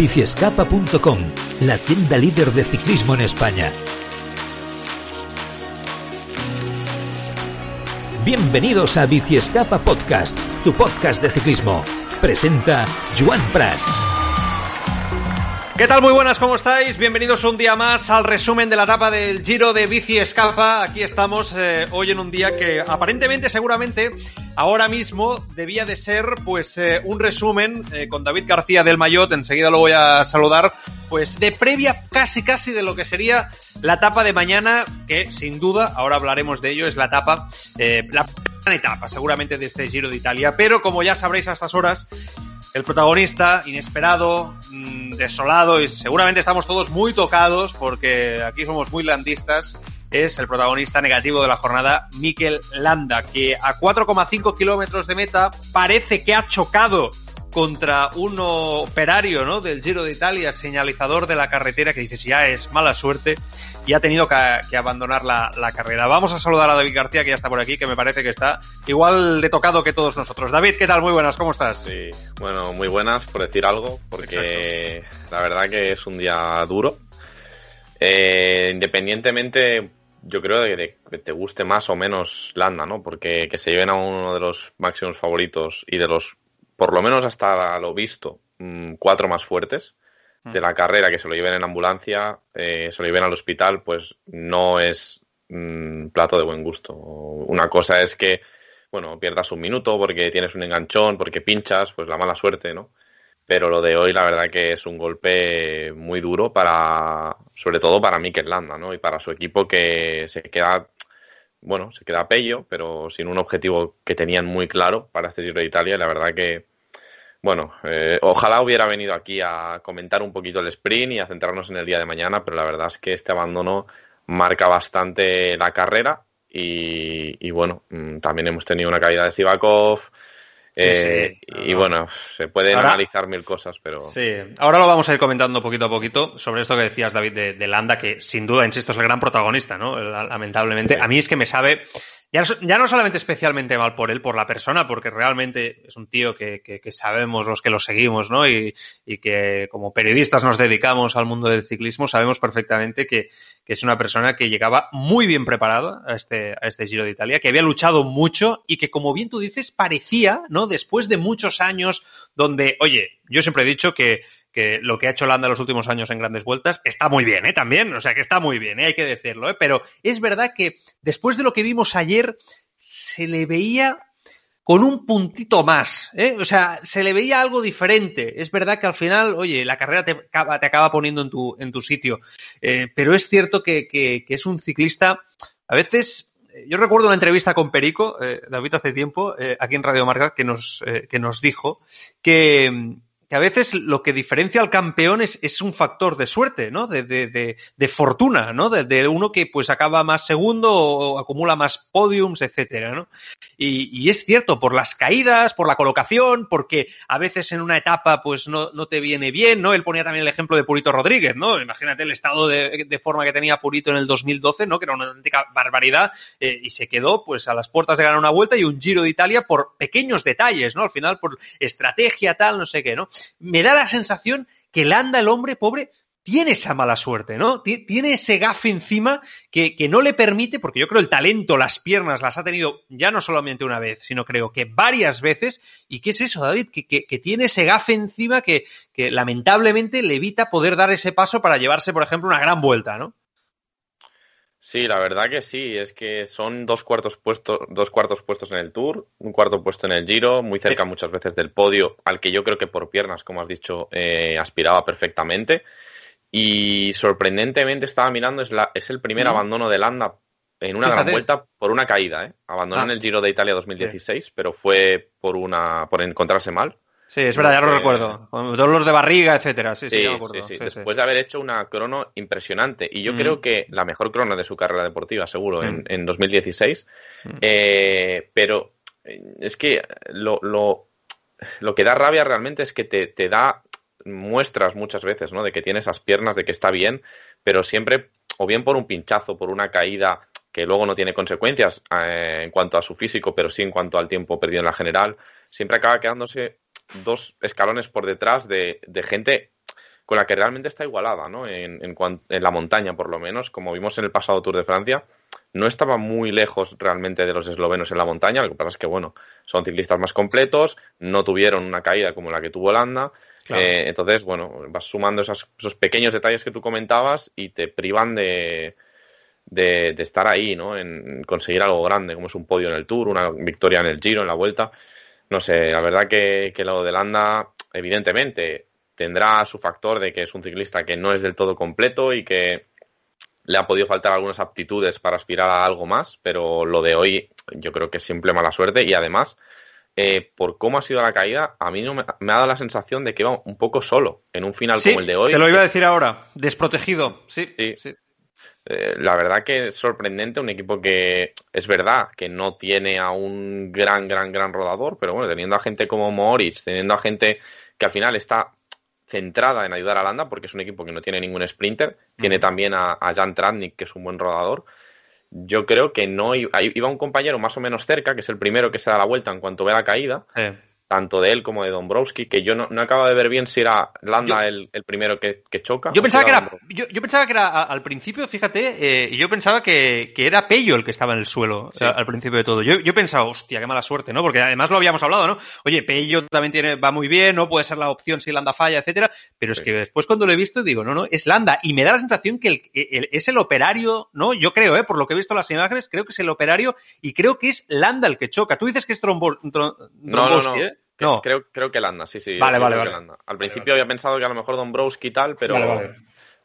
biciescapa.com, la tienda líder de ciclismo en España. Bienvenidos a Biciescapa Podcast, tu podcast de ciclismo. Presenta Joan Prats. ¿Qué tal? Muy buenas, ¿cómo estáis? Bienvenidos un día más al resumen de la etapa del Giro de Bici Escapa. Aquí estamos eh, hoy en un día que aparentemente, seguramente, ahora mismo debía de ser pues eh, un resumen eh, con David García del Mayot, enseguida lo voy a saludar, pues de previa casi casi de lo que sería la etapa de mañana, que sin duda, ahora hablaremos de ello, es la etapa, la gran etapa seguramente de este Giro de Italia, pero como ya sabréis a estas horas, el protagonista, inesperado, mm, desolado, y seguramente estamos todos muy tocados porque aquí somos muy landistas, es el protagonista negativo de la jornada, Mikel Landa, que a 4,5 kilómetros de meta parece que ha chocado contra un operario ¿no? del Giro de Italia, señalizador de la carretera, que dices ya es mala suerte, y ha tenido que, abandonar la, carrera. Vamos a saludar a David García, que ya está por aquí, que me parece que está igual de tocado que todos nosotros. David, ¿qué tal? Muy buenas, ¿cómo estás? Sí, bueno, muy buenas, por decir algo, porque la verdad que es un día duro. Eh, independientemente, yo creo de que te guste más o menos Landa, ¿no? Porque que se lleven a uno de los máximos favoritos y de los por lo menos hasta lo visto, mm, cuatro más fuertes de mm. la carrera que se lo lleven en ambulancia, eh, se lo lleven al hospital, pues no es mm, plato de buen gusto. Una cosa es que, bueno, pierdas un minuto porque tienes un enganchón, porque pinchas, pues la mala suerte, ¿no? Pero lo de hoy, la verdad que es un golpe muy duro para, sobre todo para Mikel Landa, ¿no? Y para su equipo que se queda, bueno, se queda pello, pero sin un objetivo que tenían muy claro para este Giro de Italia. Y la verdad que, bueno, eh, ojalá hubiera venido aquí a comentar un poquito el sprint y a centrarnos en el día de mañana, pero la verdad es que este abandono marca bastante la carrera y, bueno, mm, también hemos tenido una caída de Sivakov. Eh, y bueno, se pueden analizar mil cosas, pero. Sí, ahora lo vamos a ir comentando poquito a poquito sobre esto que decías, David, de, Landa, que sin duda, insisto, es el gran protagonista, ¿no? Lamentablemente. A mí es que me sabe ya, ya, no solamente especialmente mal por él, por la persona, porque realmente es un tío que, que, sabemos los que lo seguimos, ¿no? Y, y, que como periodistas nos dedicamos al mundo del ciclismo, sabemos perfectamente que, que es una persona que llegaba muy bien preparado a este, a este Giro de Italia, que había luchado mucho y que, como bien tú dices, parecía, ¿no? Después de muchos años donde, oye, yo siempre he dicho que que lo que ha hecho Landa los últimos años en grandes vueltas está muy bien, ¿eh? También, o sea que está muy bien, ¿eh? hay que decirlo, ¿eh? Pero es verdad que después de lo que vimos ayer, se le veía con un puntito más, ¿eh? O sea, se le veía algo diferente. Es verdad que al final, oye, la carrera te acaba, te acaba poniendo en tu, en tu sitio, eh, pero es cierto que, que, es un ciclista, a veces, yo recuerdo una entrevista con Perico, eh, David, hace tiempo, eh, aquí en Radio Marca, que nos, eh, que nos dijo que que a veces lo que diferencia al campeón es, es un factor de suerte, ¿no? De, de, de, fortuna, ¿no? De, uno que pues acaba más segundo o acumula más podiums, etcétera, ¿no? Y, y, es cierto, por las caídas, por la colocación, porque a veces en una etapa pues no, no, te viene bien, ¿no? Él ponía también el ejemplo de Purito Rodríguez, ¿no? Imagínate el estado de, de forma que tenía Purito en el 2012, ¿no? Que era una auténtica barbaridad eh, y se quedó pues a las puertas de ganar una vuelta y un Giro de Italia por pequeños detalles, ¿no? Al final por estrategia tal, no sé qué, ¿no? Me da la sensación que Landa, el hombre pobre, tiene esa mala suerte, ¿no? Tiene ese gafe encima que, que, no le permite, porque yo creo el talento, las piernas, las ha tenido ya no solamente una vez, sino creo que varias veces. ¿Y qué es eso, David? Que, que, tiene ese gafe encima que, que lamentablemente le evita poder dar ese paso para llevarse, por ejemplo, una gran vuelta, ¿no? Sí, la verdad que sí, es que son dos cuartos puestos, dos cuartos puestos en el Tour, un cuarto puesto en el Giro, muy cerca muchas veces del podio, al que yo creo que por piernas, como has dicho, eh, aspiraba perfectamente. Y sorprendentemente estaba mirando, es, la, es el primer abandono de Landa en una gran vuelta por una caída, ¿eh? Abandonó en ah. el Giro de Italia 2016, pero fue por una por encontrarse mal. Sí, es verdad, ya lo recuerdo. Con dolor de barriga, etcétera. Sí, sí, sí, sí, Después de haber hecho una crono impresionante. Y yo creo que la mejor crono de su carrera deportiva, seguro, en, en, 2016. Eh, pero eh, es que lo, lo, lo, que da rabia realmente es que te, te da muestras muchas veces, ¿no? De que tiene esas piernas, de que está bien, pero siempre, o bien por un pinchazo, por una caída que luego no tiene consecuencias eh, en cuanto a su físico, pero sí en cuanto al tiempo perdido en la general, siempre acaba quedándose dos escalones por detrás de, gente con la que realmente está igualada, ¿no? En, en, la montaña, por lo menos, como vimos en el pasado Tour de Francia, no estaba muy lejos realmente de los eslovenos en la montaña. Lo que pasa es que, bueno, son ciclistas más completos, no tuvieron una caída como la que tuvo Holanda. Eh, entonces, bueno, vas sumando esos pequeños detalles que tú comentabas y te privan de, de, estar ahí, ¿no? En conseguir algo grande, como es un podio en el Tour, una victoria en el Giro, en la Vuelta no sé, la verdad que, que lo de Landa, evidentemente, tendrá su factor de que es un ciclista que no es del todo completo y que le ha podido faltar algunas aptitudes para aspirar a algo más, pero lo de hoy yo creo que es simple mala suerte y además, eh, por cómo ha sido la caída, a mí no me, ha dado la sensación de que va un poco solo en un final como el de hoy. Te lo iba a decir ahora, desprotegido, sí. Sí, sí. Eh, la verdad que es sorprendente, un equipo que es verdad que no tiene a un gran, gran, gran rodador, pero bueno, teniendo a gente como Moritz, teniendo a gente que al final está centrada en ayudar a Landa, porque es un equipo que no tiene ningún sprinter, tiene también a, Jan Tratnik, que es un buen rodador. Yo creo que no iba, un compañero más o menos cerca, que es el primero que se da la vuelta en cuanto ve la caída, tanto de él como de Dombrowski, que yo no, no acabo de ver bien si era Landa el, primero que, choca. Yo pensaba que, era, yo, pensaba que era al principio, fíjate, eh, yo pensaba que, era Pello el que estaba en el suelo al principio de todo. Yo, yo pensaba, hostia, qué mala suerte, ¿no? Porque además lo habíamos hablado, ¿no? Oye, Pello también tiene, va muy bien, ¿no? Puede ser la opción si Landa falla, etcétera. Pero es que después cuando lo he visto digo, no, no, es Landa. Y me da la sensación que es el operario, ¿no? Yo creo, ¿eh? Por lo que he visto en las imágenes, creo que es el operario y creo que es Landa el que choca. Tú dices que es Trombo, ¿eh? No. Creo, creo que Landa, sí, sí. Vale, vale, vale. Al principio había pensado que a lo mejor Dombrowski y tal, pero,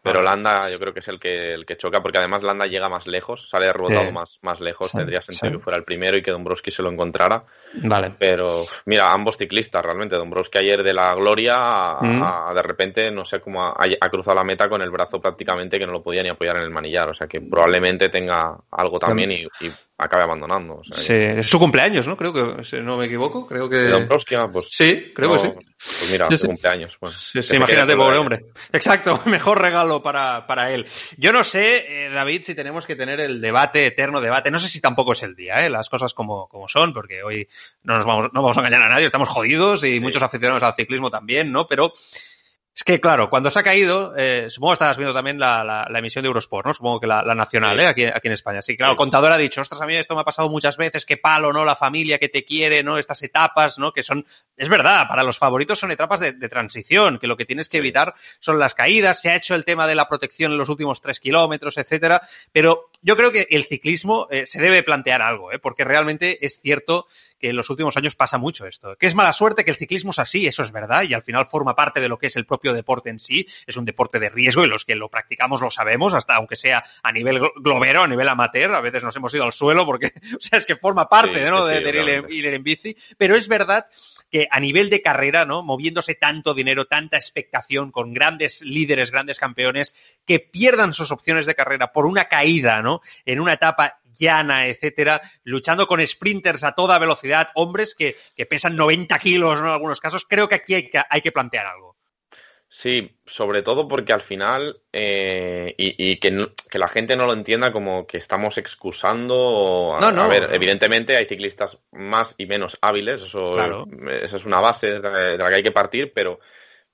pero Landa yo creo que es el que, el que choca, porque además Landa llega más lejos, sale rebotado más, más lejos. Tendría sentido que fuera el primero y que Dombrowski se lo encontrara. Vale. Pero mira, ambos ciclistas realmente. Dombrowski ayer de la gloria, mm. de repente, no sé cómo ha, cruzado la meta con el brazo prácticamente que no lo podía ni apoyar en el manillar. O sea que probablemente tenga algo también y acabe abandonando. sí, es su cumpleaños, ¿no? Creo que, si no me equivoco, creo que... Dombrowski, ah, pues... Sí, creo que sí. Pues mira, su cumpleaños. sí, imagínate, pobre hombre. Exacto, mejor regalo para, para él. Yo no sé, eh, David, si tenemos que tener el debate, eterno debate. No sé si tampoco es el día, ¿eh? Las cosas como, como son, porque hoy no nos vamos, no vamos a engañar a nadie, estamos jodidos y muchos aficionados al ciclismo también, ¿no? Pero es que, claro, cuando se ha caído, eh, supongo que estabas viendo también la, la, emisión de Eurosport, ¿no? Supongo que la, nacional, ¿eh? Aquí, aquí en España. Sí, claro, el contador ha dicho, ostras, a mí esto me ha pasado muchas veces, qué palo, ¿no? La familia que te quiere, ¿no? Estas etapas, ¿no? Que son, es verdad, para los favoritos son etapas de, transición, que lo que tienes que evitar son las caídas, se ha hecho el tema de la protección en los últimos tres kilómetros, etcétera, pero yo creo que el ciclismo eh, se debe plantear algo, ¿eh? Porque realmente es cierto que en los últimos años pasa mucho esto. Que es mala suerte que el ciclismo es así, eso es verdad, y al final forma parte de lo que es el propio deporte en sí. Es un deporte de riesgo y los que lo practicamos lo sabemos, hasta aunque sea a nivel globero, a nivel amateur, a veces nos hemos ido al suelo porque, o sea, es que forma parte, ¿no? de, ir, en bici. Pero es verdad que a nivel de carrera, ¿no? Moviéndose tanto dinero, tanta expectación, con grandes líderes, grandes campeones, que pierdan sus opciones de carrera por una caída, ¿no? En una etapa llana, etcétera, luchando con sprinters a toda velocidad, hombres que, pesan 90 kilos, ¿no? En algunos casos, creo que aquí hay que, hay que plantear algo. Sí, sobre todo porque al final, eh, y, que, la gente no lo entienda como que estamos excusando. no, no. a ver, evidentemente hay ciclistas más y menos hábiles, eso, esa es una base de la que hay que partir, pero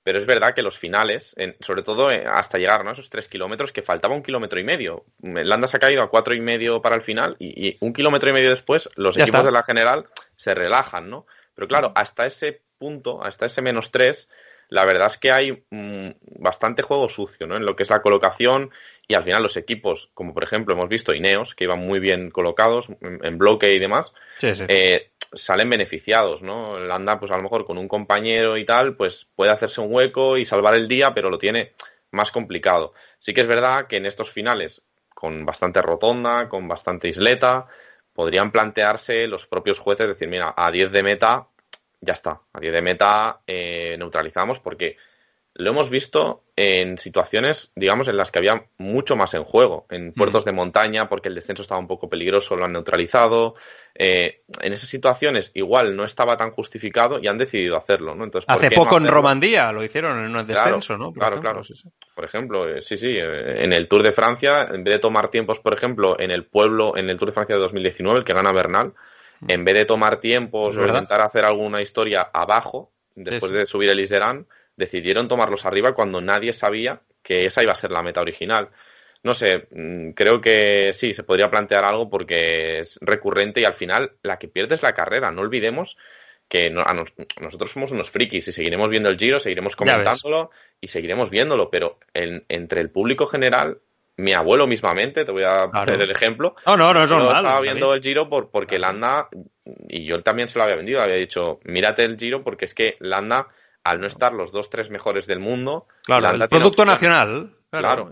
pero es verdad que los finales, sobre todo eh, hasta llegar ¿no? a esos tres kilómetros, que faltaba un kilómetro y medio. Landa se ha caído a cuatro y medio para el final y, un kilómetro y medio después los equipos de la general se relajan, ¿no? Pero claro, hasta ese punto, hasta ese menos tres, la verdad es que hay mm, bastante juego sucio, ¿no? En lo que es la colocación y al final los equipos, como por ejemplo hemos visto Ineos, que iban muy bien colocados en, bloque y demás, eh, salen beneficiados, ¿no? Landa, pues a lo mejor con un compañero y tal, pues puede hacerse un hueco y salvar el día, pero lo tiene más complicado. Sí que es verdad que en estos finales, con bastante rotonda, con bastante isleta. Podrían plantearse los propios jueces decir, mira, a 10 de meta, ya está. A 10 de meta eh, neutralizamos porque lo hemos visto en situaciones, digamos, en las que había mucho más en juego. En mm. puertos de montaña, porque el descenso estaba un poco peligroso, lo han neutralizado. Eh, en esas situaciones igual no estaba tan justificado y han decidido hacerlo, ¿no? Entonces, Hace poco en Romandía lo hicieron en un descenso, ¿no? claro, claro. Por ejemplo, eh, sí, sí, eh, en el Tour de Francia, en vez de tomar tiempos, por ejemplo, en el pueblo, en el Tour de Francia de 2019, el que gana Bernal, mm. en vez de tomar tiempos o intentar hacer alguna historia abajo, después de subir el Iserán, decidieron tomarlos arriba cuando nadie sabía que esa iba a ser la meta original. No sé, mm, creo que sí, se podría plantear algo porque es recurrente y al final la que pierde es la carrera. No olvidemos que nosotros somos unos frikis y seguiremos viendo el giro, seguiremos comentándolo y seguiremos viéndolo, pero entre el público general mi abuelo mismamente, te voy a poner el ejemplo. No, no, no es normal. Estaba viendo el Giro por, porque Landa, y yo también se lo había vendido, había dicho, mírate el Giro porque es que Landa al no estar los dos, tres mejores del mundo. Claro, el producto nacional. Claro,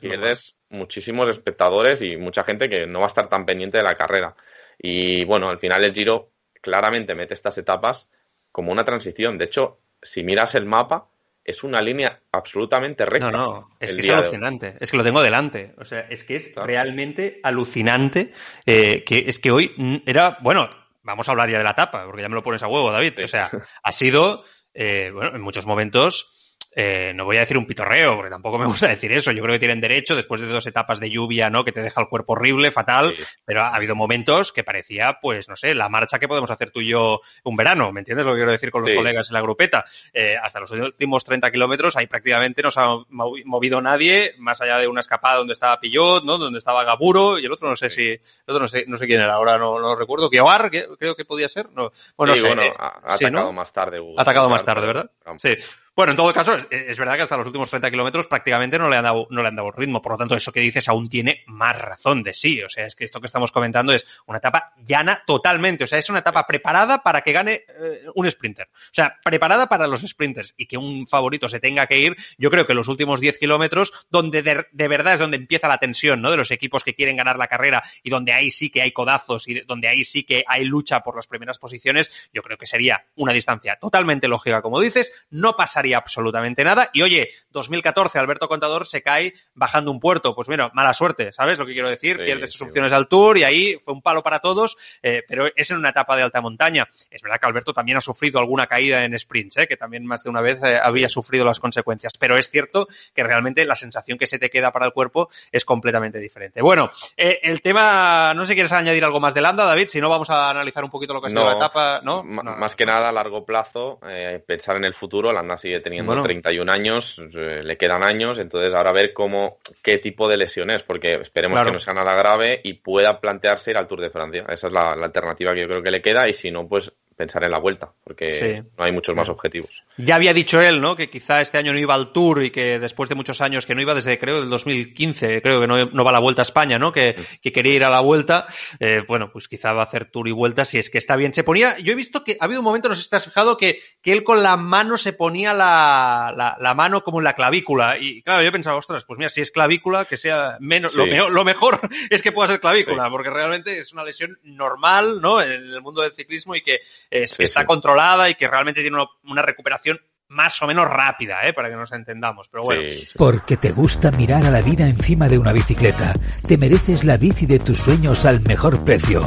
pierdes muchísimos espectadores y mucha gente que no va a estar tan pendiente de la carrera. Y bueno, al final el Giro claramente mete estas etapas como una transición. De hecho, si miras el mapa, es una línea absolutamente recta. No, no, es que es alucinante. Es que lo tengo delante. O sea, es que es realmente alucinante. Eh, que es que hoy era, bueno, vamos a hablar ya de la etapa, porque ya me lo pones a huevo, David. O sea, ha sido eh, bueno, en muchos momentos eh, no voy a decir un pitorreo, porque tampoco me gusta decir eso. Yo creo que tienen derecho, después de dos etapas de lluvia, ¿no? Que te deja el cuerpo horrible, fatal, pero ha habido momentos que parecía, pues, no sé, la marcha que podemos hacer tú y yo un verano, ¿me entiendes lo que quiero decir con los colegas en la grupeta? Eh, hasta los últimos 30 kilómetros ahí prácticamente no se ha movido nadie, más allá de una escapada donde estaba Pillot, ¿no? Donde estaba Gaburo, y el otro no sé si, el otro no sé, no sé quién era, ahora no, no recuerdo, Guiar, creo que podía ser, no, bueno, sí, bueno, ha, atacado más tarde. Ha atacado más tarde, ¿verdad? Sí. Bueno, en todo caso, es, verdad que hasta los últimos 30 kilómetros prácticamente no le, han dado, no le han dado ritmo. Por lo tanto, eso que dices aún tiene más razón de sí. O sea, es que esto que estamos comentando es una etapa llana totalmente. O sea, es una etapa preparada para que gane eh, un sprinter. O sea, preparada para los sprinters y que un favorito se tenga que ir. Yo creo que los últimos 10 kilómetros, donde de, verdad es donde empieza la tensión, ¿no? De los equipos que quieren ganar la carrera y donde ahí sí que hay codazos y donde ahí sí que hay lucha por las primeras posiciones, yo creo que sería una distancia totalmente lógica, como dices. No pasaría absolutamente nada. Y oye, 2014, Alberto Contador se cae bajando un puerto. Pues mira, mala suerte, ¿sabes lo que quiero decir? Pierde sus opciones al Tour y ahí fue un palo para todos, eh, pero es en una etapa de alta montaña. Es verdad que Alberto también ha sufrido alguna caída en sprints, ¿eh? que también más de una vez eh, había sufrido las consecuencias, pero es cierto que realmente la sensación que se te queda para el cuerpo es completamente diferente. Bueno, el tema, no sé si quieres añadir algo más de Landa, David, si no vamos a analizar un poquito lo que ha sido la etapa, ¿no? Más que nada a largo plazo, pensar en el futuro, Landa sigue teniendo 31 años, eh, le quedan años, entonces ahora a ver cómo, qué tipo de lesión es, porque esperemos que no sea nada grave y pueda plantearse ir al Tour de Francia. Esa es la, la alternativa que yo creo que le queda y si no, pues pensar en la vuelta, porque no hay muchos más objetivos. Ya había dicho él, ¿no? Que quizá este año no iba al Tour y que después de muchos años que no iba desde, creo, del 2015, creo que no, no va a la Vuelta a España, ¿no? Que, que quería ir a la Vuelta. Eh, bueno, pues quizá va a hacer Tour y Vuelta si es que está bien. Se ponía, yo he visto que ha habido un momento, no sé si te has fijado, que, que él con la mano se ponía la, la, la, mano como en la clavícula. Y claro, yo pensaba, ostras, pues mira, si es clavícula, que sea menos, lo, mejor, lo, mejor es que pueda ser clavícula, porque realmente es una lesión normal, ¿no? En el mundo del ciclismo y que está controlada y que realmente tiene una, recuperación más o menos rápida, ¿eh? para que nos entendamos. Pero bueno. Porque te gusta mirar a la vida encima de una bicicleta. Te mereces la bici de tus sueños al mejor precio.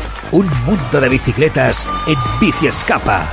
un mundo de bicicletas en Bici Escapa.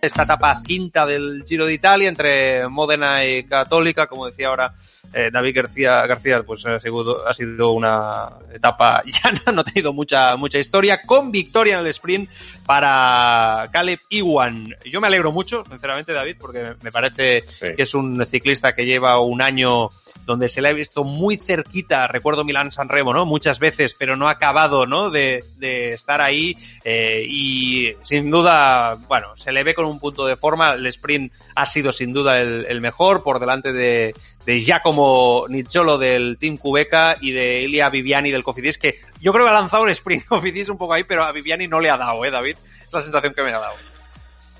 Esta etapa quinta del Giro de Italia entre Módena y Católica, como decía ahora eh, David García, García pues ha sido, ha sido una etapa llana, no ha tenido mucha, mucha historia, con victoria en el sprint para Caleb Iwan. Yo me alegro mucho, sinceramente, David, porque me parece que es un ciclista que lleva un año donde se le ha visto muy cerquita, recuerdo Milán San Remo, ¿no? Muchas veces, pero no ha acabado, ¿no? De, de estar ahí eh, y sin duda, bueno, se le ve con un punto de forma, el sprint ha sido sin duda el, el mejor, por delante de, de Giacomo Nizzolo del Team Cubeca y de Ilia Viviani del Cofidis, que yo creo que ha lanzado el sprint Cofidis un poco ahí, pero a Viviani no le ha dado, ¿eh, David? Es la sensación que me ha dado.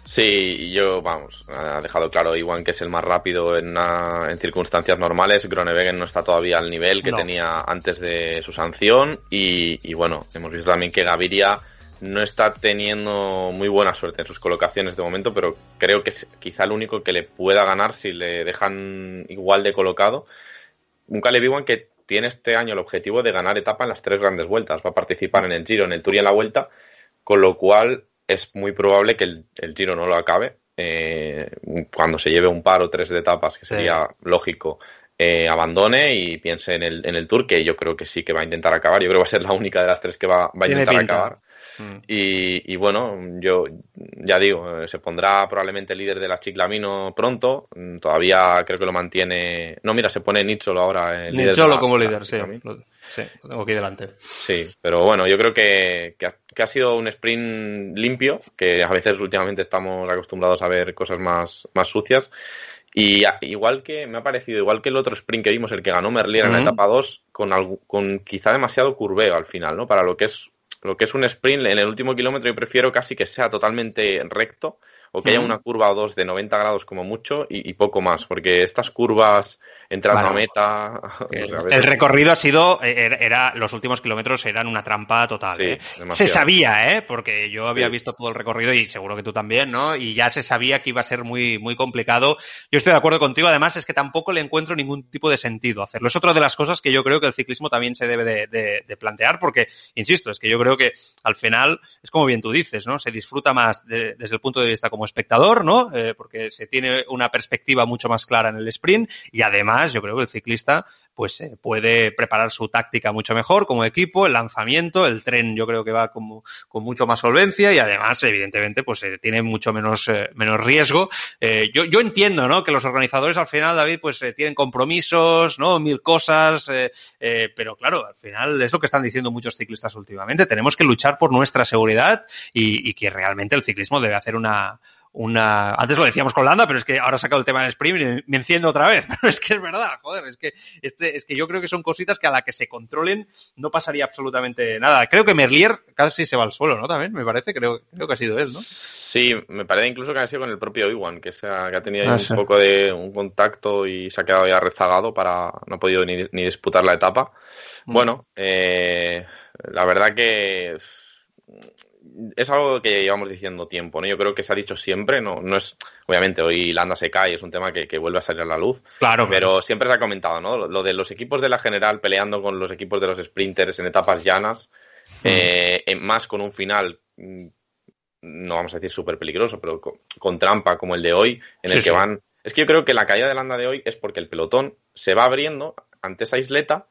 Sí, yo, vamos, ha dejado claro Iwan que es el más rápido en, en circunstancias normales. Gronewegen no está todavía al nivel que tenía antes de su sanción. Y, y, bueno, hemos visto también que Gaviria no está teniendo muy buena suerte en sus colocaciones de momento, pero creo que es quizá el único que le pueda ganar si le dejan igual de colocado. Un Caleb Iwan que tiene este año el objetivo de ganar etapa en las tres grandes vueltas. Va a participar en el Giro, en el Tour y en la Vuelta, con lo cual es muy probable que el, el Giro no lo acabe. Eh, cuando se lleve un par o tres de etapas, que sería sí. lógico, eh, abandone y piense en el, en el Tour, que yo creo que sí que va a intentar acabar. Yo creo que va a ser la única de las tres que va, va a intentar acabar. Mm. Y, y, bueno, yo ya digo, se pondrá probablemente el líder de la Chiclamino pronto. Todavía creo que lo mantiene. No, mira, se pone Nicholo ahora. El Nicholo líder la, como líder, sí. Sí, lo tengo aquí delante. Sí, pero bueno, yo creo que, que, ha, que, ha, sido un sprint limpio, que a veces últimamente estamos acostumbrados a ver cosas más, más sucias. Y igual que me ha parecido, igual que el otro sprint que vimos, el que ganó Merlier uh -huh. en la etapa 2, con, algo, con quizá demasiado curveo al final, ¿no? Para lo que es lo que es un sprint en el último kilómetro yo prefiero casi que sea totalmente recto o que haya una curva o dos de 90 grados como mucho y, y poco más, porque estas curvas entrando bueno, a meta... El, pues a el, recorrido ha sido, era, era, los últimos kilómetros eran una trampa total. Sí, ¿eh? Se sabía, ¿eh? porque yo había sí. visto todo el recorrido y seguro que tú también, ¿no? Y ya se sabía que iba a ser muy, muy complicado. Yo estoy de acuerdo contigo, además es que tampoco le encuentro ningún tipo de sentido hacerlo. Es otra de las cosas que yo creo que el ciclismo también se debe de, de, de plantear, porque, insisto, es que yo creo que al final es como bien tú dices, ¿no? Se disfruta más de, desde el punto de vista como espectador, ¿no? Eh, porque se tiene una perspectiva mucho más clara en el sprint y además yo creo que el ciclista pues eh, puede preparar su táctica mucho mejor como equipo, el lanzamiento, el tren yo creo que va con, con mucho más solvencia y además evidentemente pues eh, tiene mucho menos, eh, menos riesgo. Eh, yo, yo entiendo ¿no? que los organizadores al final, David, pues tienen compromisos, ¿no? mil cosas, pero claro, al final es lo que están diciendo muchos ciclistas últimamente, tenemos que luchar por nuestra seguridad y, y que realmente el ciclismo debe hacer una, una. Antes lo decíamos con Landa, pero es que ahora ha sacado el tema del sprint y me enciendo otra vez. Pero es que es verdad, joder, es que, este, es que yo creo que son cositas que a la que se controlen no pasaría absolutamente nada. Creo que Merlier casi se va al suelo, ¿no? También, me parece, creo, creo que ha sido él, ¿no? Sí, me parece incluso que ha sido con el propio Iwan, que, se ha, que ha tenido ah, un sí. poco de un contacto y se ha quedado ya rezagado para. no ha podido ni, ni disputar la etapa. Mm. Bueno, eh, la verdad que es algo que llevamos diciendo tiempo, ¿no? Yo creo que se ha dicho siempre, no, no es, obviamente hoy Landa se cae, es un tema que, que vuelve a salir a la luz. Claro. Pero claro. siempre se ha comentado, ¿no? Lo, de los equipos de la general peleando con los equipos de los sprinters en etapas llanas, mm. eh, más con un final, mm, no vamos a decir súper peligroso, pero con, con, trampa como el de hoy, en el que sí. van. Es que yo creo que la caída de Landa de hoy es porque el pelotón se va abriendo ante esa isleta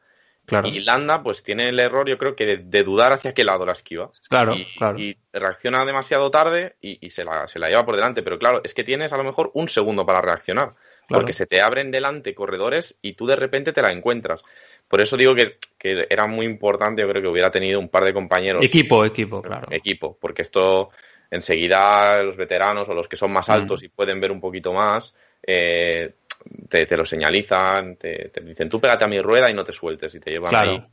Claro. Y Landa, pues tiene el error, yo creo que de, de dudar hacia qué lado la esquiva. Claro, y, claro. y reacciona demasiado tarde y, y, se, la, se la lleva por delante. Pero claro, es que tienes a lo mejor un segundo para reaccionar. Claro. Porque se te abren delante corredores y tú de repente te la encuentras. Por eso digo que, que, era muy importante, yo creo que hubiera tenido un par de compañeros. Equipo, equipo, claro. Equipo, porque esto enseguida los veteranos o los que son más altos mm. y pueden ver un poquito más, eh, te, te lo señalizan, te, te, dicen tú pégate a mi rueda y no te sueltes y te llevan claro. ahí.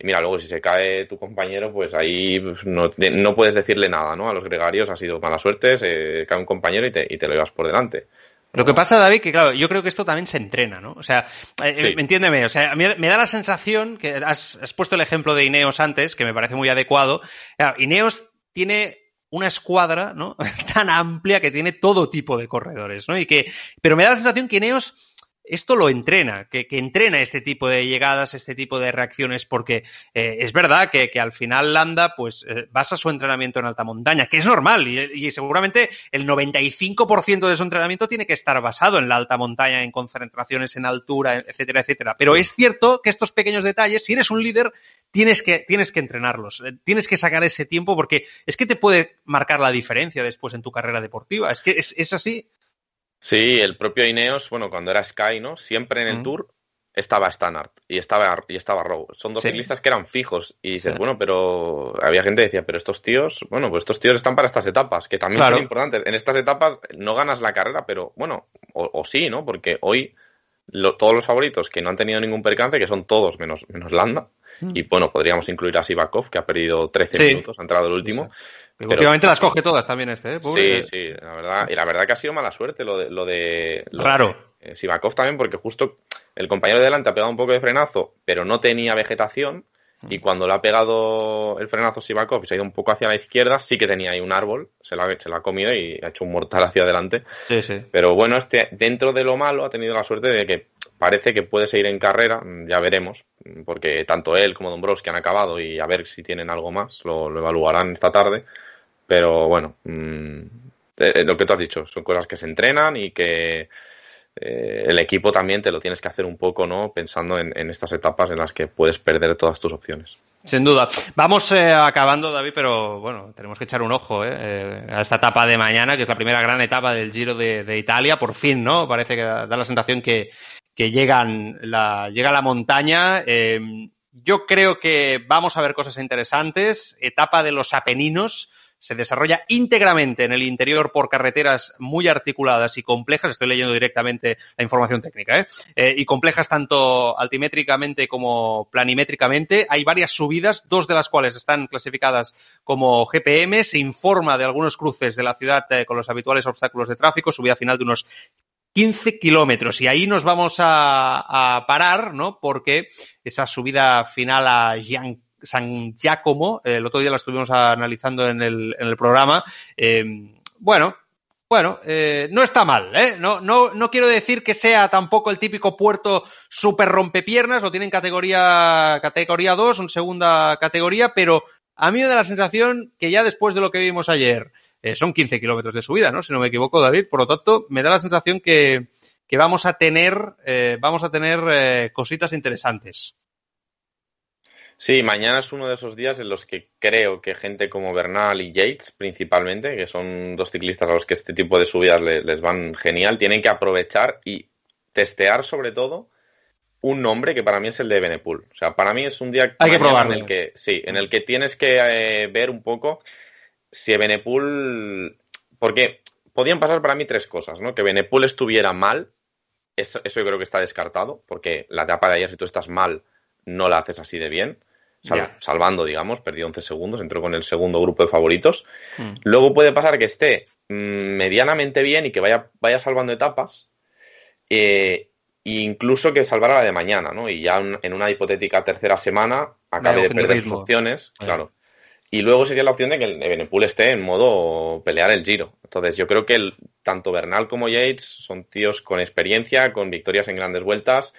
Y mira, luego si se cae tu compañero, pues ahí no, no puedes decirle nada, ¿no? A los gregarios ha sido mala suerte, se cae un compañero y te, y te lo llevas por delante. Lo que pasa, David, que claro, yo creo que esto también se entrena, ¿no? O sea, eh, sí. entiéndeme, o sea, a mí me da la sensación que has, has, puesto el ejemplo de Ineos antes, que me parece muy adecuado. Claro, Ineos tiene una escuadra, ¿no? Tan amplia que tiene todo tipo de corredores, ¿no? Y que, pero me da la sensación que Ineos esto lo entrena, que, entrena este tipo de llegadas, este tipo de reacciones, porque eh, es verdad que, al final Landa pues eh, basa su entrenamiento en alta montaña, que es normal y, seguramente el 95% de su entrenamiento tiene que estar basado en la alta montaña, en concentraciones en altura, etcétera, etcétera. Pero es cierto que estos pequeños detalles, si eres un líder, tienes que, tienes que entrenarlos, eh, tienes que sacar ese tiempo porque es que te puede marcar la diferencia después en tu carrera deportiva. Es que es así. Sí, el propio Ineos, bueno, cuando era Sky, ¿no? Siempre en el Tour estaba Stannard y estaba, y estaba Rowe. Son dos ciclistas que eran fijos. Y dices, bueno, pero había gente que decía, pero estos tíos, bueno, pues estos tíos están para estas etapas, que también son importantes. En estas etapas no ganas la carrera, pero bueno, o, sí, ¿no? Porque hoy todos los favoritos que no han tenido ningún percance, que son todos menos, menos Landa, mm. y bueno, podríamos incluir a Sivakov, que ha perdido 13 minutos, ha entrado el último. últimamente las coge todas también este, ¿eh? Sí, sí, la verdad. Y la verdad que ha sido mala suerte lo de... Lo de Raro. De, Sivakov también, porque justo el compañero de delante ha pegado un poco de frenazo, pero no tenía vegetación. Y cuando le ha pegado el frenazo Sivakov y se ha ido un poco hacia la izquierda, sí que tenía ahí un árbol, se lo, ha, se ha comido y ha hecho un mortal hacia adelante. Sí, sí. Pero bueno, este, dentro de lo malo ha tenido la suerte de que parece que puede seguir en carrera, ya veremos, porque tanto él como Dombrowski han acabado y a ver si tienen algo más, lo, evaluarán esta tarde. Pero bueno, mm, eh, lo que tú has dicho, son cosas que se entrenan y que eh, el equipo también te lo tienes que hacer un poco, ¿no? Pensando en, estas etapas en las que puedes perder todas tus opciones. Sin duda. Vamos eh, acabando, David, pero bueno, tenemos que echar un ojo a esta etapa de mañana, que es la primera gran etapa del Giro de, Italia, por fin, ¿no? Parece que da, la sensación que, llegan la, llega la montaña. yo creo que vamos a ver cosas interesantes. Etapa de los Apeninos se desarrolla íntegramente en el interior por carreteras muy articuladas y complejas. Estoy leyendo directamente la información técnica, ¿eh? Eh, y complejas tanto altimétricamente como planimétricamente. Hay varias subidas, dos de las cuales están clasificadas como GPM. Se informa de algunos cruces de la ciudad eh, con los habituales obstáculos de tráfico, subida final de unos 15 kilómetros. Y ahí nos vamos a, parar, ¿no? Porque esa subida final a Jean San Giacomo, el otro día la estuvimos analizando en el, en el programa. Eh, bueno, bueno, eh, no está mal, ¿eh? No, no, no quiero decir que sea tampoco el típico puerto súper rompepiernas, lo tienen categoría, categoría 2, en segunda categoría, pero a mí me da la sensación que ya después de lo que vimos ayer, son 15 kilómetros de subida, ¿no? Si no me equivoco, David, por lo tanto, me da la sensación que, que vamos a tener, vamos a tener cositas interesantes. Sí, mañana es uno de esos días en los que creo que gente como Bernal y Yates, principalmente, que son dos ciclistas a los que este tipo de subidas les, van genial, tienen que aprovechar y testear sobre todo un nombre que para mí es el de Benepul. O sea, para mí es un día Hay que en el que sí, en el que tienes que eh, ver un poco si Benepul porque podían pasar para mí tres cosas, ¿no? Que Benepul estuviera mal, eso, eso yo creo que está descartado, porque la etapa de ayer si tú estás mal no la haces así de bien salvando, digamos, perdió 11 segundos, entró con el segundo grupo de favoritos. Hmm. Luego puede pasar que esté mm, medianamente bien y que vaya, vaya salvando etapas, eh, e incluso que salvara la de mañana, ¿no? Y ya en una hipotética tercera semana acabe de perder sus opciones, claro. Y luego sería la opción de que el Ebenepool esté en modo pelear el giro. Entonces, yo creo que el, tanto Bernal como Yates son tíos con experiencia, con victorias en grandes vueltas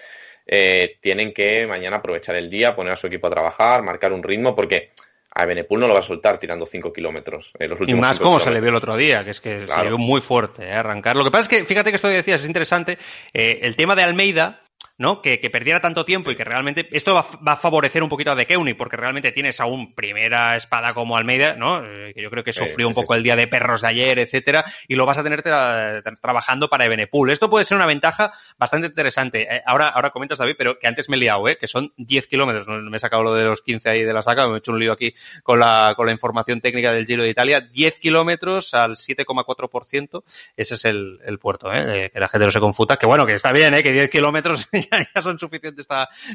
eh, tienen que mañana aprovechar el día, poner a su equipo a trabajar, marcar un ritmo, porque a Benepul no lo va a soltar tirando 5 kilómetros. Eh, y más como se le vio el otro día, que es que se le vio muy fuerte eh, arrancar. Lo que pasa es que, fíjate que esto que decías es interesante. el tema de Almeida, ¿no? Que, perdiera tanto tiempo y que realmente esto va, a favorecer un poquito a De Keuny, porque realmente tienes aún primera espada como Almeida, ¿no? Eh, que yo creo que sufrió un poco el día de perros de ayer, etcétera, y lo vas a tener trabajando para Ebenepool. Esto puede ser una ventaja bastante interesante. Eh, ahora, ahora comentas, David, pero que antes me he liado, ¿eh? Que son 10 kilómetros. Me he sacado lo de los 15 ahí de la saca, me he hecho un lío aquí con la, con la información técnica del Giro de Italia. 10 kilómetros al 7,4%. Ese es el, el puerto, ¿eh? Que la gente no se confuta. Que bueno, que está bien, ¿eh? Que 10 kilómetros ya, son suficientes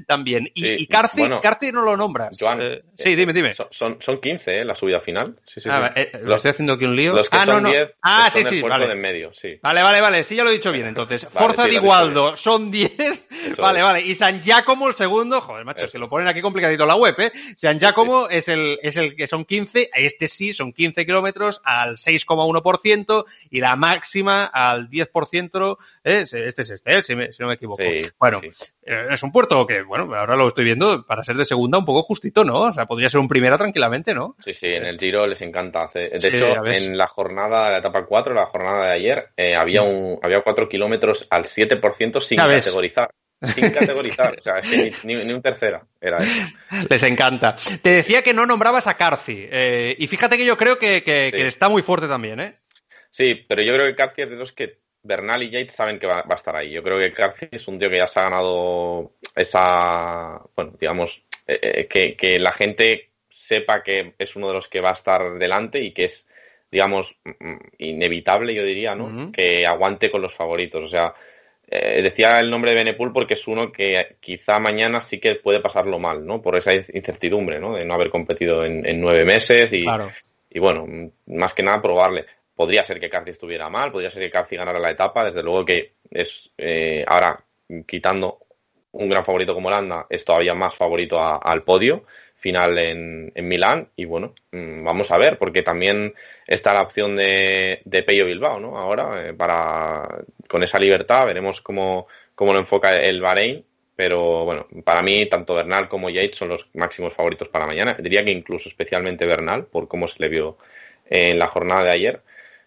también. Y, y Carci, no lo nombras. Eh, sí, dime, dime. Son, son 15, ¿eh? La subida final. Sí, sí, ah, eh, lo estoy haciendo aquí un lío. Los que ah, son no, 10 sí, sí, vale. de en medio, sí. Vale, vale, vale. Sí, ya lo he dicho bien. Entonces, Forza de Igualdo son 10 vale, vale. Y San Giacomo, el segundo, joder, macho, se lo ponen aquí complicadito la web, ¿eh? San Giacomo es, el, es el que son 15, este sí, son 15 kilómetros al 6,1% y la máxima al 10%, ¿eh? este es este, ¿eh? si, no me equivoco. bueno, eh, es un puerto que, bueno, ahora lo estoy viendo, para ser de segunda un poco justito, ¿no? O sea, podría ser un primera tranquilamente, ¿no? Sí, sí, en el Giro les encanta. De hecho, en la jornada, la etapa 4, la jornada de ayer, había, mm. un, había 4 kilómetros al 7% sin categorizar sin categorizar. o sea, es que ni, un tercera era eso. Les encanta. Te decía que no nombrabas a Carci. Eh, y fíjate que yo creo que, está muy fuerte también, ¿eh? Sí, pero yo creo que Carci es de los que Bernal y Yates saben que va, a estar ahí. Yo creo que Carci es un tío que ya se ha ganado esa. Bueno, digamos, eh, eh, que, que la gente sepa que es uno de los que va a estar delante y que es, digamos, mm, mm, inevitable, yo diría, ¿no? Que aguante con los favoritos. O sea, eh, decía el nombre de Benepul porque es uno que quizá mañana sí que puede pasarlo mal, ¿no? Por esa incertidumbre, ¿no? De no haber competido en, nueve meses y, y, bueno, más que nada probarle. Podría ser que Carci estuviera mal, podría ser que Carci ganara la etapa, desde luego que es eh, ahora quitando un gran favorito como Holanda, es todavía más favorito al podio final en, en, Milán y bueno, mm, vamos a ver, porque también está la opción de, de Peyo Bilbao, ¿no? Ahora, eh, para con esa libertad, veremos cómo, cómo lo enfoca el Bahrein, pero bueno, para mí tanto Bernal como Yates son los máximos favoritos para mañana, diría que incluso especialmente Bernal, por cómo se le vio en la jornada de ayer.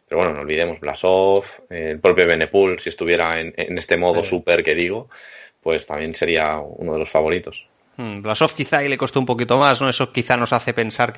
Pero bueno, no olvidemos Blasov, el propio Benepul, si estuviera en, en este modo súper que digo, pues también sería uno de los favoritos. Hmm, Blasov quizá ahí le costó un poquito más, ¿no? Eso quizá nos hace pensar hmm.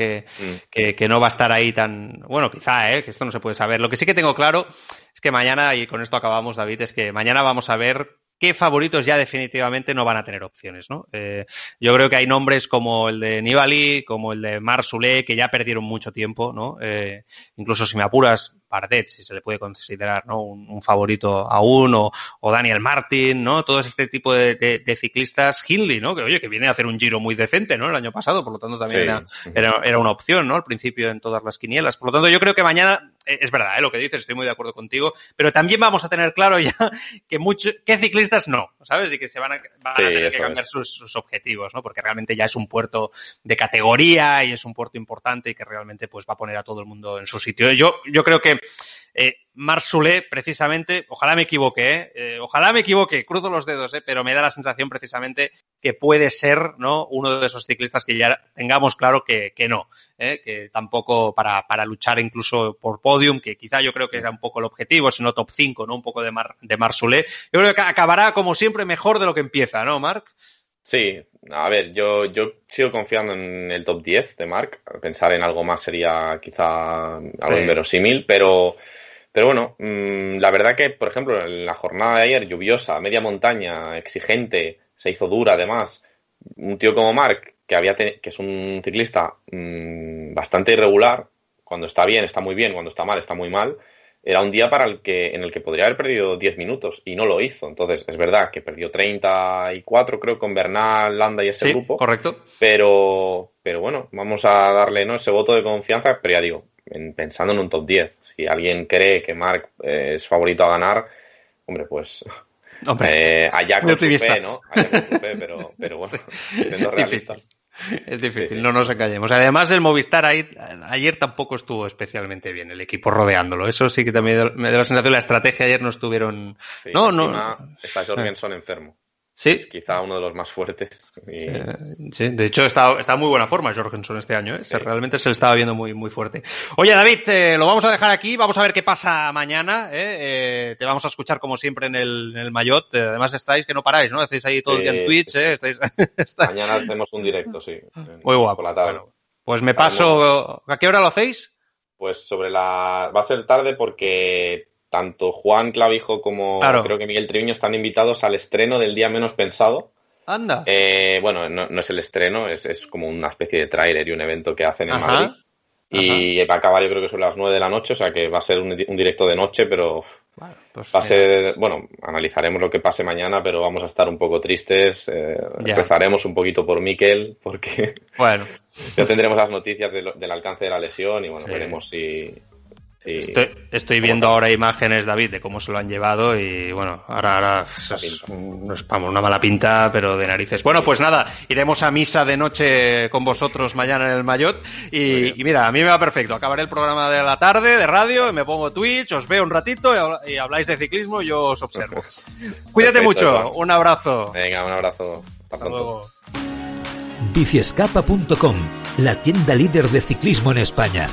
que, que, no va a estar ahí tan... Bueno, quizá, ¿eh? Que esto no se puede saber. Lo que sí que tengo claro es que mañana, y con esto acabamos, David, es que mañana vamos a ver qué favoritos ya definitivamente no van a tener opciones, ¿no? Eh, yo creo que hay nombres como el de Nibali, como el de Marsulé, que ya perdieron mucho tiempo, ¿no? Eh, incluso si me apuras, Bardet, si se le puede considerar ¿no? un, favorito aún, o, o, Daniel Martin, ¿no? Todo este tipo de, ciclistas, Hindley, ¿no? Que oye, que viene a hacer un giro muy decente, ¿no? El año pasado, por lo tanto también era, era, una opción, ¿no? Al principio en todas las quinielas. Por lo tanto, yo creo que mañana, eh, es verdad, ¿eh? lo que dices, estoy muy de acuerdo contigo, pero también vamos a tener claro ya que muchos, qué ciclistas no, ¿sabes? Y que se van a, tener que cambiar sus, sus, objetivos, ¿no? Porque realmente ya es un puerto de categoría y es un puerto importante y que realmente pues va a poner a todo el mundo en su sitio. Yo, yo creo que eh, Marsulé, precisamente, ojalá me equivoque, ¿eh? ¿eh? ojalá me equivoque, cruzo los dedos, ¿eh? pero me da la sensación precisamente que puede ser ¿no? uno de esos ciclistas que ya tengamos claro que, no, ¿eh? que tampoco para, para, luchar incluso por podium, que quizá yo creo que era un poco el objetivo, sino top 5, ¿no? un poco de, Mar, de. Yo creo que acabará como siempre mejor de lo que empieza, ¿no, Marc? Sí, a ver, yo, yo sigo confiando en el top 10 de Marc. Pensar en algo más sería quizá algo inverosímil, pero pero bueno, mm, la verdad que, por ejemplo, en la jornada de ayer, lluviosa, media montaña, exigente, se hizo dura además, un tío como Mark, que, había que es un ciclista mm, bastante irregular, cuando está bien está muy bien, cuando está mal está muy mal, era un día para el que, en el que podría haber perdido 10 minutos y no lo hizo. Entonces, es verdad que perdió 34, creo, con Bernal, Landa y ese grupo. Correcto. Pero, pero bueno, vamos a darle ¿no? ese voto de confianza, pero ya digo, pensando en un top 10. Si alguien cree que Mark eh, es favorito a ganar, hombre, pues hombre, eh, allá con su fe, ¿no? Allá con su fe, pero, pero bueno, siendo realistas. Es difícil, no nos encallemos. Además, el Movistar ayer tampoco estuvo especialmente bien, el equipo rodeándolo. Eso sí que también me da la sensación, la estrategia ayer no estuvieron. no, no. Está Jorgensen enfermo. Sí. Es quizá uno de los más fuertes. Eh, sí, de hecho está, está muy buena forma Jorgensen este año. ¿eh? Realmente se le estaba viendo muy, muy fuerte. Oye, David, eh, lo vamos a dejar aquí. Vamos a ver qué pasa mañana. ¿eh? te vamos a escuchar como siempre en el, en el Mayot. además estáis que no paráis, ¿no? Hacéis ahí todo el día en Twitch. Estáis, Mañana hacemos un directo, sí. Muy guapo. la tarde. pues me paso. ¿A qué hora lo hacéis? Pues sobre la. Va a ser tarde porque tanto Juan Clavijo como creo que Miguel Triviño están invitados al estreno del día menos pensado. Anda. Eh, bueno, no, es el estreno, es, como una especie de tráiler y un evento que hacen en Madrid. Y va a acabar yo creo que sobre las 9 de la noche, o sea que va a ser un, directo de noche, pero pues va a ser, bueno, analizaremos lo que pase mañana, pero vamos a estar un poco tristes. Eh, empezaremos un poquito por Miquel, porque bueno. ya tendremos las noticias del alcance de la lesión y bueno, veremos si, Estoy, viendo ahora imágenes, David, de cómo se lo han llevado y bueno, ahora, ahora es, una mala pinta, pero de narices. Bueno, pues nada, iremos a misa de noche con vosotros mañana en el Mayot y, mira, a mí me va perfecto. Acabaré el programa de la tarde de radio, me pongo Twitch, os veo un ratito y, habláis de ciclismo y yo os observo. Cuídate mucho, un abrazo. Venga, un abrazo. Hasta, luego. Biciescapa.com, la tienda líder de ciclismo en España